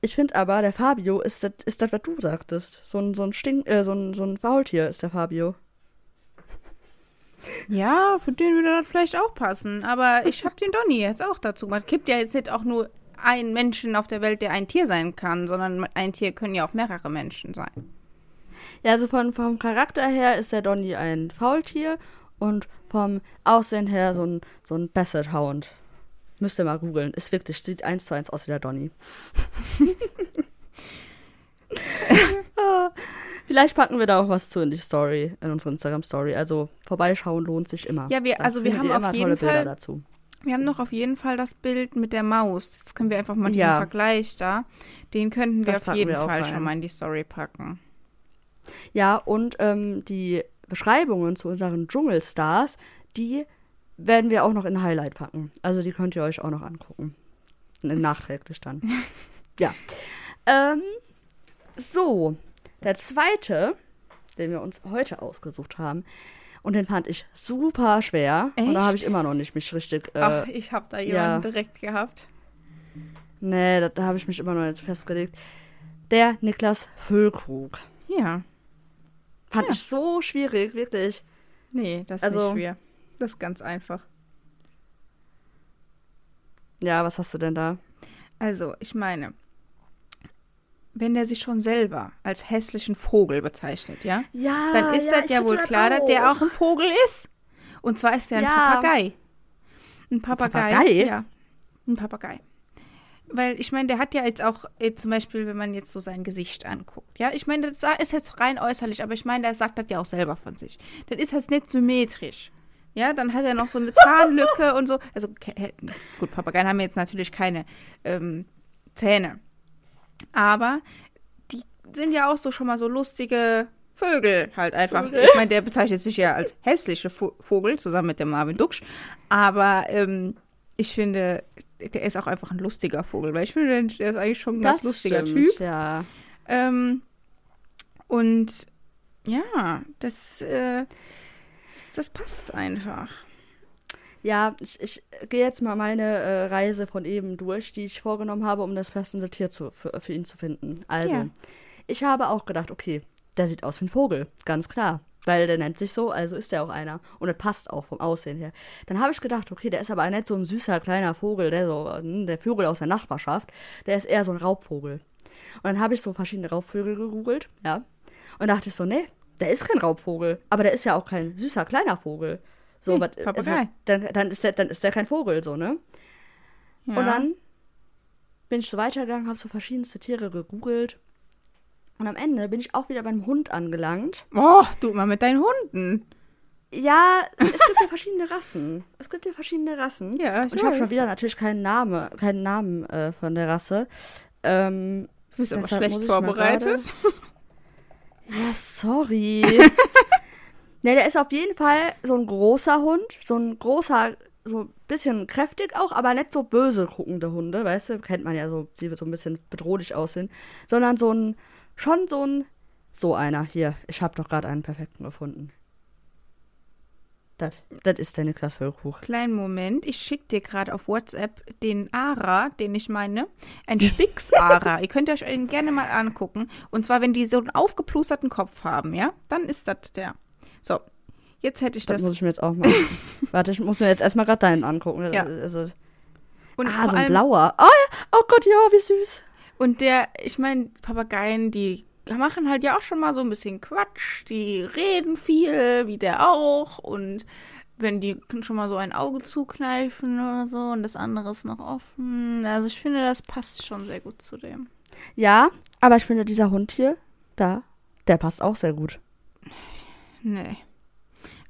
ich finde aber, der Fabio ist das, ist das, was du sagtest. So ein, so ein Stink, äh, so ein, so ein Faultier ist der Fabio. Ja, für den würde das vielleicht auch passen. Aber ich habe den Donny jetzt auch dazu gemacht. Gibt ja jetzt nicht auch nur einen Menschen auf der Welt, der ein Tier sein kann, sondern ein Tier können ja auch mehrere Menschen sein. Ja, also von, vom Charakter her ist der Donny ein Faultier und vom Aussehen her so ein, so ein Basset Hound. Müsst ihr mal googeln. Ist wirklich, sieht eins zu eins aus wie der Donny. Vielleicht packen wir da auch was zu in die Story, in unsere Instagram-Story. Also vorbeischauen lohnt sich immer. Ja, wir- Da also wir findet haben auf jeden tolle Bilder Fall- dazu. Wir haben noch auf jeden Fall das Bild mit der Maus. Jetzt können wir einfach mal diesen Ja. Vergleich da. Den könnten wir Das auf jeden wir Fall rein. schon mal in die Story packen. Ja, und ähm, die Beschreibungen zu unseren Dschungelstars, die werden wir auch noch in Highlight packen. Also die könnt ihr euch auch noch angucken. Nachträglich dann. ja. Ähm, so, der zweite, den wir uns heute ausgesucht haben, und den fand ich super schwer. Und da habe ich Echt? immer noch nicht mich richtig. Äh, Ach, ich habe da jemanden direkt gehabt. nee, da, da habe ich mich immer noch nicht festgelegt. Der Niklas Füllkrug. Ja. Fand Ja. ich so schwierig, wirklich. Nee, das ist Also- nicht schwer. Das ist ganz einfach. Ja, was hast du denn da? Also, ich meine, wenn der sich schon selber als hässlichen Vogel bezeichnet, ja, Ja, dann ist das ja wohl klar, dass der auch ein Vogel ist. Und zwar ist der ein Ja. Papagei. Ein Papagei. Papagei? Ja, ein Papagei. Weil ich meine, der hat ja jetzt auch äh, zum Beispiel, wenn man jetzt so sein Gesicht anguckt. Ja, ich meine, das ist jetzt rein äußerlich, aber ich meine, der sagt das ja auch selber von sich. Das ist jetzt nicht symmetrisch. Ja, dann hat er noch so eine Zahnlücke und so. Also, gut, Papageien haben jetzt natürlich keine ähm, Zähne. Aber die sind ja auch so schon mal so lustige Vögel halt einfach. Vögel. Ich meine, der bezeichnet sich ja als hässliche Vo Vogel, zusammen mit dem Marvin Duksch. Aber ähm, ich finde, der ist auch einfach ein lustiger Vogel, weil ich finde, der ist eigentlich schon ein ganz lustiger stimmt, Typ. Ja. Ähm, und ja, das, äh, das, das passt einfach. Ja, ich, ich gehe jetzt mal meine äh, Reise von eben durch, die ich vorgenommen habe, um das passende Tier zu, für, für ihn zu finden. Also, Ja. ich habe auch gedacht, okay, der sieht aus wie ein Vogel, ganz klar. Weil der nennt sich so, also ist der auch einer. Und er passt auch vom Aussehen her. Dann habe ich gedacht, okay, der ist aber nicht so ein süßer kleiner Vogel, der so, hm, der Vogel aus der Nachbarschaft. Der ist eher so ein Raubvogel. Und dann habe ich so verschiedene Raubvögel gegoogelt, ja. Und dachte ich so, nee, der ist kein Raubvogel. Aber der ist ja auch kein süßer kleiner Vogel. So, Nee, was, also, dann, dann, ist der, dann ist der kein Vogel, so, ne? Ja. Und dann bin ich so weitergegangen, habe so verschiedenste Tiere gegoogelt. Und am Ende bin ich auch wieder beim Hund angelangt. Oh, du mal mit deinen Hunden. Ja, es gibt ja verschiedene Rassen. Es gibt ja verschiedene Rassen. Ja, ich Und ich habe schon wieder natürlich keinen Namen, keinen Namen äh, von der Rasse. Ähm, Du bist aber schlecht vorbereitet. ja, sorry. ne, der ist auf jeden Fall so ein großer Hund, so ein großer, so ein bisschen kräftig auch, aber nicht so böse guckende Hunde, weißt du, kennt man ja so, die so ein bisschen bedrohlich aussehen, sondern so ein, schon so ein, so einer hier. Ich habe doch gerade einen perfekten gefunden. Das, das ist der Niklas Füllkrug. Kleinen Moment, ich schicke dir gerade auf WhatsApp den Ara, den ich meine. Ein Spix-Ara. Ihr könnt euch ihn gerne mal angucken. Und zwar, wenn die so einen aufgeplusterten Kopf haben, ja? Dann ist das der. So, jetzt hätte ich Das das. muss ich mir jetzt auch mal. Warte, ich muss mir jetzt erstmal gerade deinen angucken. Ja. Also, und ah, so ein blauer. Oh ja, oh Gott, ja, wie süß. Und der, ich meine, Papageien, die machen halt ja auch schon mal so ein bisschen Quatsch. Die reden viel, wie der auch. Und wenn die schon mal so ein Auge zukneifen oder so und das andere ist noch offen. Also ich finde, das passt schon sehr gut zu dem. Ja, aber ich finde, dieser Hund hier, da, der passt auch sehr gut. Nee.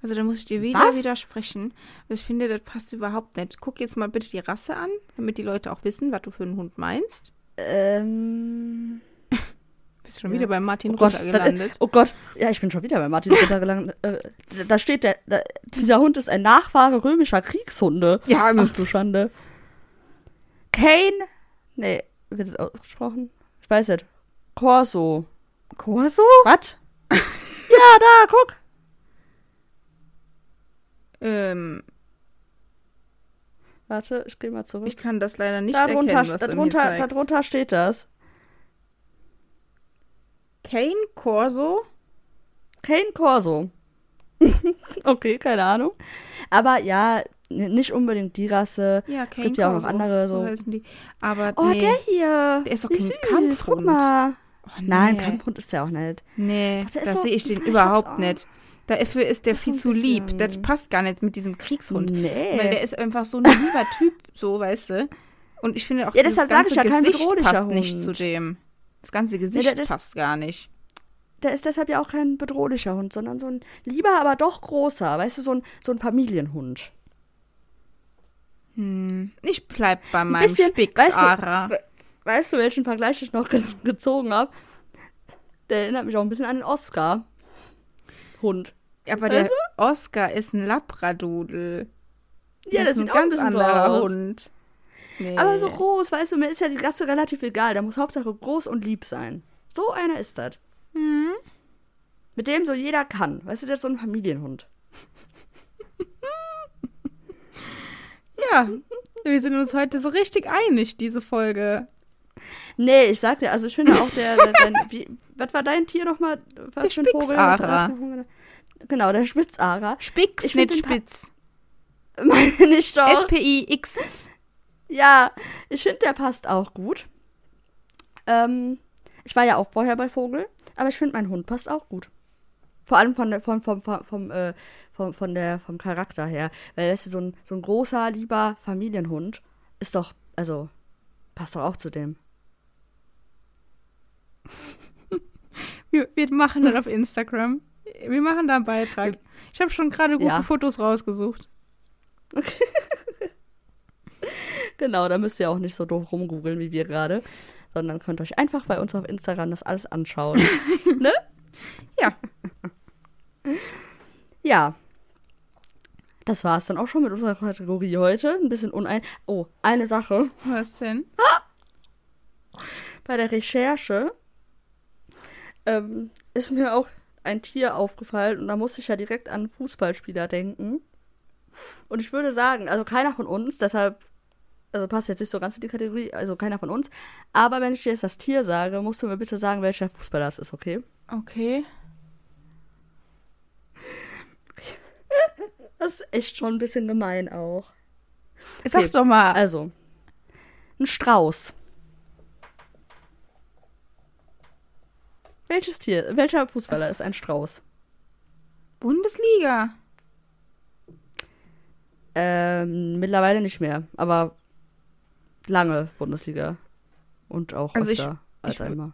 Also da muss ich dir wieder Was? widersprechen. Ich finde, das passt überhaupt nicht. Guck jetzt mal bitte die Rasse an, damit die Leute auch wissen, was du für einen Hund meinst. Ähm. Bist schon Ja. wieder bei Martin Oh Gott, Rütter da, gelandet. oh Gott, ja, ich bin schon wieder bei Martin gelandet. Äh, da steht, der, da, dieser Hund ist ein Nachfahre römischer Kriegshunde. Ja, Ach du Schande. Kane, nee, wird das ausgesprochen? Ich weiß nicht. Corso. Corso? Was? ja, da, guck. Ähm, Warte, ich gehe mal zurück. ich kann das leider nicht darunter, erkennen, was du mir darunter, zeigst. darunter steht das. Kane Corso? Kane Corso. okay, keine Ahnung. Aber ja, nicht unbedingt die Rasse. Ja, Es Kane gibt ja auch noch andere so. die. Aber Oh, nee. der hier. Der ist doch kein Kampfhund. Guck mal. Oh, Nein, nee. Kampfhund ist ja auch nicht. Nee, Ach, der ist da so- sehe ich den überhaupt nicht. Dafür ist der Das ist viel zu ein lieb. Das passt gar nicht mit diesem Kriegshund. Nee. Weil der ist einfach so ein lieber Typ, so, weißt du. Und ich finde auch, Ja, das deshalb ganze ich ja, kein Gesicht bedrohlicher passt nicht Hund. zu dem. Das ganze Gesicht der ist- passt gar nicht. der ist deshalb ja auch kein bedrohlicher Hund, sondern so ein lieber, aber doch großer. Weißt du, so ein, so ein Familienhund. Hm. Ich bleib bei meinem bisschen, Spixara. Weißt du, welchen Vergleich ich noch ge gezogen habe? Der erinnert mich auch ein bisschen an den Oscar. Hund. Aber der Weißt Oscar ist ein Labradudel. Ja, das das ist ein sieht auch ein ganz so anderer aus. Hund. Nee. Aber so groß, weißt du, mir ist ja die Rasse relativ egal. Der muss Hauptsache groß und lieb sein. So einer ist das. Hm. Mit dem so jeder kann. Weißt du, der ist so ein Familienhund. Ja, wir sind uns heute so richtig einig, diese Folge. Nee, ich sag dir, also ich finde auch der, der dein, wie, was war dein Tier nochmal? Was Der ein? Spixarer. Genau, der Spitzarer. Spix, Ich nicht Spitz. Meine ich doch. S-P-I-X. Ja, ich finde, der passt auch gut. Ähm, ich war ja auch vorher bei Vogel, aber ich finde, mein Hund passt auch gut. Vor allem von der, vom, vom, vom, vom, äh, vom, von der, vom Charakter her. Weil, weißt du, so ein, so ein großer, lieber Familienhund ist doch, also, passt doch auch zu dem. Wir, wir machen das auf Instagram. Wir machen da einen Beitrag. Ich habe schon gerade gute Ja. Fotos rausgesucht. Genau, da müsst ihr auch nicht so doof rumgoogeln wie wir gerade, sondern könnt euch einfach bei uns auf Instagram das alles anschauen. ne? Ja. Ja. Das war es dann auch schon mit unserer Kategorie heute. Ein bisschen unein. Oh, eine Sache. Was denn? Bei der Recherche ähm, ist mir auch ein Tier aufgefallen und da musste ich ja direkt an Fußballspieler denken. Und ich würde sagen, also keiner von uns, deshalb, also passt jetzt nicht so ganz in die Kategorie, also keiner von uns. Aber wenn ich dir jetzt das Tier sage, musst du mir bitte sagen, welcher Fußballer das ist, okay? Okay. Das ist echt schon ein bisschen gemein auch. Sag Okay, doch mal. Also, ein Strauß. Welches Tier, welcher Fußballer ist ein Strauß? Bundesliga. Ähm, mittlerweile nicht mehr, aber lange Bundesliga. Und auch Also ich- als ich- einmal.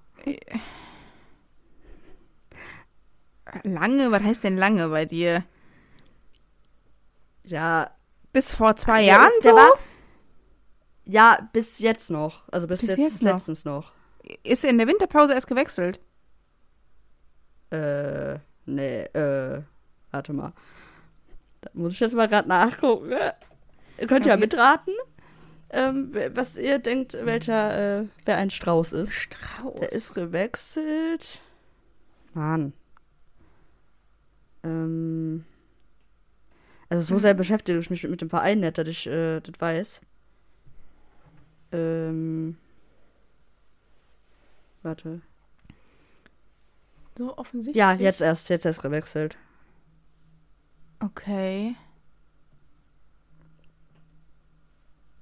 Lange? Was heißt denn lange bei dir? Ja, Bis vor zwei der- Jahren so? War, ja, bis jetzt noch. Also bis, Bis jetzt, jetzt noch. letztens noch. Ist er in der Winterpause erst gewechselt? Äh, nee, äh, warte mal. Da muss ich jetzt mal gerade nachgucken. Ihr könnt ja Okay. mitraten, ähm, was ihr denkt, welcher, äh, wer ein Strauß ist. Strauß. Der ist gewechselt. Mann. Ähm. Also so sehr beschäftige ich mich mit dem Verein nicht, dass ich äh, das weiß. Ähm. Warte. So offensichtlich. Ja, jetzt erst, jetzt erst gewechselt. Okay.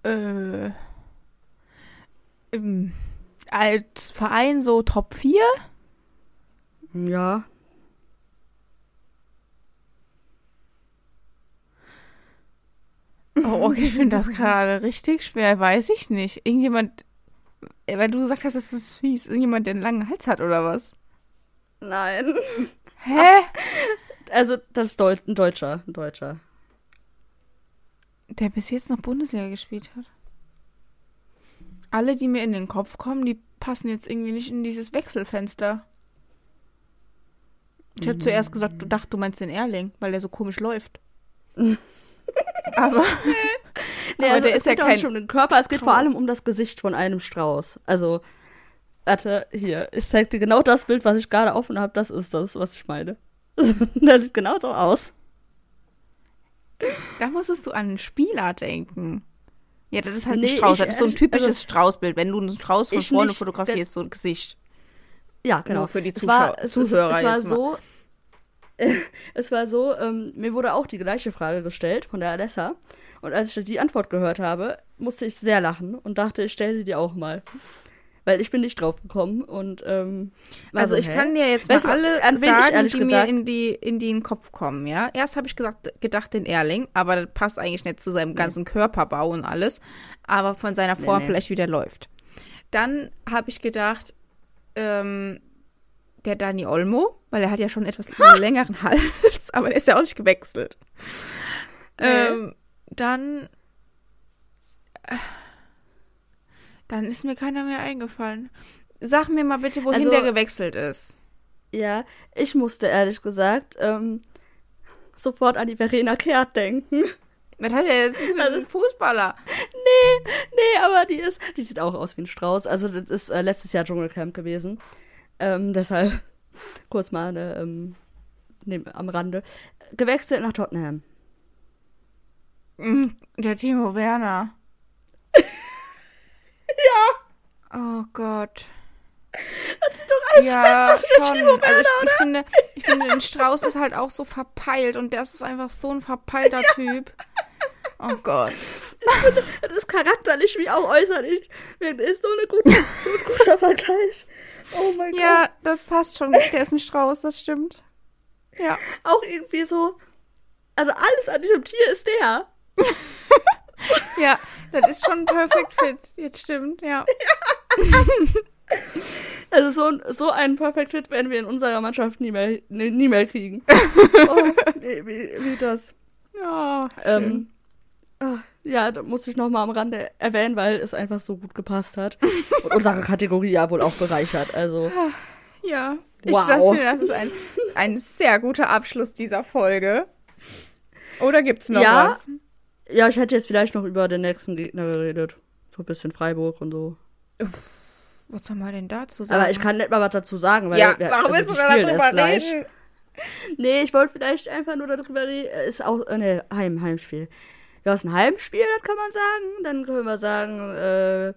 Äh. Ähm, als Verein so Top 4? Ja. Oh, okay, ich finde das gerade richtig schwer. Weiß ich nicht. Irgendjemand. äh, Weil du gesagt hast, das ist fies. Irgendjemand, der einen langen Hals hat oder was? Nein. Hä? Also, das ist Deu ein Deutscher. Ein Deutscher. Der bis jetzt noch Bundesliga gespielt hat. Alle, die mir in den Kopf kommen, die passen jetzt irgendwie nicht in dieses Wechselfenster. Ich habe zuerst gesagt, du dachte, du meinst den Erling, weil der so komisch läuft. aber Nee, Aber also der es ist ja kein um den Körper, es geht vor allem um das Gesicht von einem Strauß. Also, warte, hier, ich zeig dir genau das Bild, was ich gerade offen habe, das ist das, was ich meine. das sieht genau so aus. da musstest du an einen Spieler denken. Ja, das ist halt Nee, ein Strauß. ich- Das ist so ein typisches also- Straußbild. Wenn du einen Strauß von vorne nicht, fotografierst, so ein Gesicht. Ja, genau. Nur für die es war, Zuschauer- es, Zuhörer es, es war so, es war so, ähm, mir wurde auch die gleiche Frage gestellt von der Alessa. Und als ich die Antwort gehört habe, musste ich sehr lachen und dachte, ich stelle sie dir auch mal. Weil ich bin nicht drauf gekommen und ähm, Also so, ich hä? kann dir jetzt Weißt mal alle an sagen, die mir gesagt- in die, in den Kopf kommen, ja. Erst habe ich gesagt, gedacht den Erling, aber das passt eigentlich nicht zu seinem ganzen Körperbau und alles, aber von seiner Nee, Form nee. vielleicht wieder läuft. Dann habe ich gedacht, ähm, der Dani Olmo, weil er hat ja schon etwas längeren Hals, aber der ist ja auch nicht gewechselt. Nee. Ähm, dann äh, dann ist mir keiner mehr eingefallen. Sag mir mal bitte, wohin Also- der gewechselt ist. Ja, ich musste ehrlich gesagt ähm, sofort an die Verena Kehrt denken. Was hat er jetzt mit Also- einem Fußballer? Nee, nee, aber die ist, die sieht auch aus wie ein Strauß. Also das ist äh, letztes Jahr Dschungelcamp gewesen. Ähm, deshalb kurz mal eine, ähm, neben, am Rande. Gewechselt nach Tottenham. Mm, Der Timo Werner. Ja. Oh Gott. Das sieht doch alles Ja, schon. Werner, Also ich, ich finde, ich finde, ein Strauß ist halt auch so verpeilt und der ist einfach so ein verpeilter Typ. Oh Gott. Das ist charakterlich wie auch äußerlich. Das ist so, eine gute, so ein guter Vergleich. Oh mein Ja, das passt schon. Der ist ein Strauß, das stimmt. Ja. Gott. Auch irgendwie so. Also alles an diesem Tier ist der. Ja, das ist schon perfekt fit. Jetzt stimmt, ja. Also so, ein- so einen Perfect Fit werden wir in unserer Mannschaft nie mehr, nie, mehr kriegen. oh, wie, wie das. Oh, Ähm, ah, ja, da muss ich noch mal am Rande erwähnen, weil es einfach so gut gepasst hat. Und unsere Kategorie ja wohl auch bereichert. Also, Ja, ich Wow. das finde, das ist ein, ein sehr guter Abschluss dieser Folge. Oder gibt's noch Ja. was? Ja, ich hätte jetzt vielleicht noch über den nächsten Gegner geredet. So ein bisschen Freiburg und so. Was soll man denn dazu sagen? Aber ich kann nicht mal was dazu sagen, weil ja, wir- warum also willst du erst gleich. reden? Nee, ich wollte vielleicht einfach nur darüber reden. Ist auch äh, ne, Heim, Heimspiel. Ja, ist ein Heimspiel, das kann man sagen. Dann können wir sagen, äh,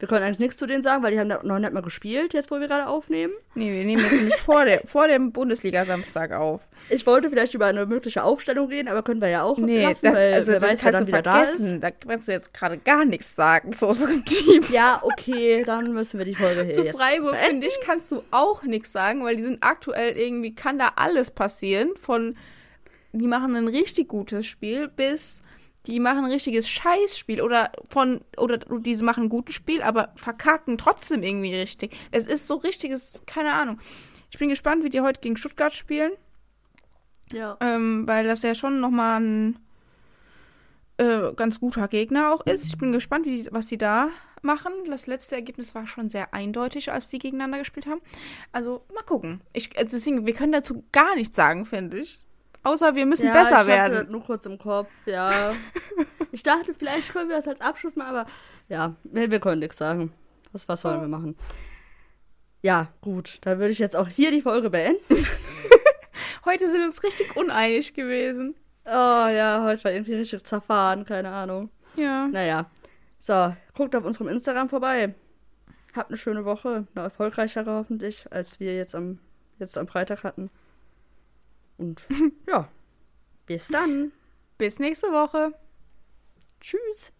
wir können eigentlich nichts zu denen sagen, weil die haben da noch nicht mal gespielt, jetzt wo wir gerade aufnehmen. Nee, wir nehmen jetzt nämlich vor, der, vor dem Bundesliga-Samstag auf. Ich wollte vielleicht über eine mögliche Aufstellung reden, aber können wir ja auch Nee, lassen, das, weil also wer weiß, wer dann du wieder da ist. vergessen. Da kannst du jetzt gerade gar nichts sagen zu unserem Team. Ja, okay, dann müssen wir die Folge hier Zu jetzt Freiburg, finde ich, kannst du auch nichts sagen, weil die sind aktuell irgendwie, kann da alles passieren. Von, die machen ein richtig gutes Spiel bis die machen ein richtiges Scheißspiel oder von, oder diese machen ein gutes Spiel, aber verkacken trotzdem irgendwie richtig. Es ist so richtiges, keine Ahnung. Ich bin gespannt, wie die heute gegen Stuttgart spielen, Ja. ähm, weil das ja schon nochmal ein äh, ganz guter Gegner auch ist. Ich bin gespannt, wie die, was die da machen. Das letzte Ergebnis war schon sehr eindeutig, als die gegeneinander gespielt haben. Also mal gucken. Ich, äh, deswegen, wir können dazu gar nichts sagen, finde ich. Außer wir müssen ja, besser ich werden. das nur kurz im Kopf, ja. ich dachte, vielleicht können wir das als Abschluss machen, aber ja, wir, wir können nichts sagen. Was, was sollen Ja. wir machen? Ja, gut, dann würde ich jetzt auch hier die Folge beenden. Heute sind wir uns richtig uneinig gewesen. Oh ja, heute war irgendwie richtig zerfahren, keine Ahnung. Ja. Naja, so, guckt auf unserem Instagram vorbei. Habt eine schöne Woche, eine erfolgreichere hoffentlich, als wir jetzt am, jetzt am Freitag hatten. Und ja, bis dann. Bis nächste Woche. Tschüss.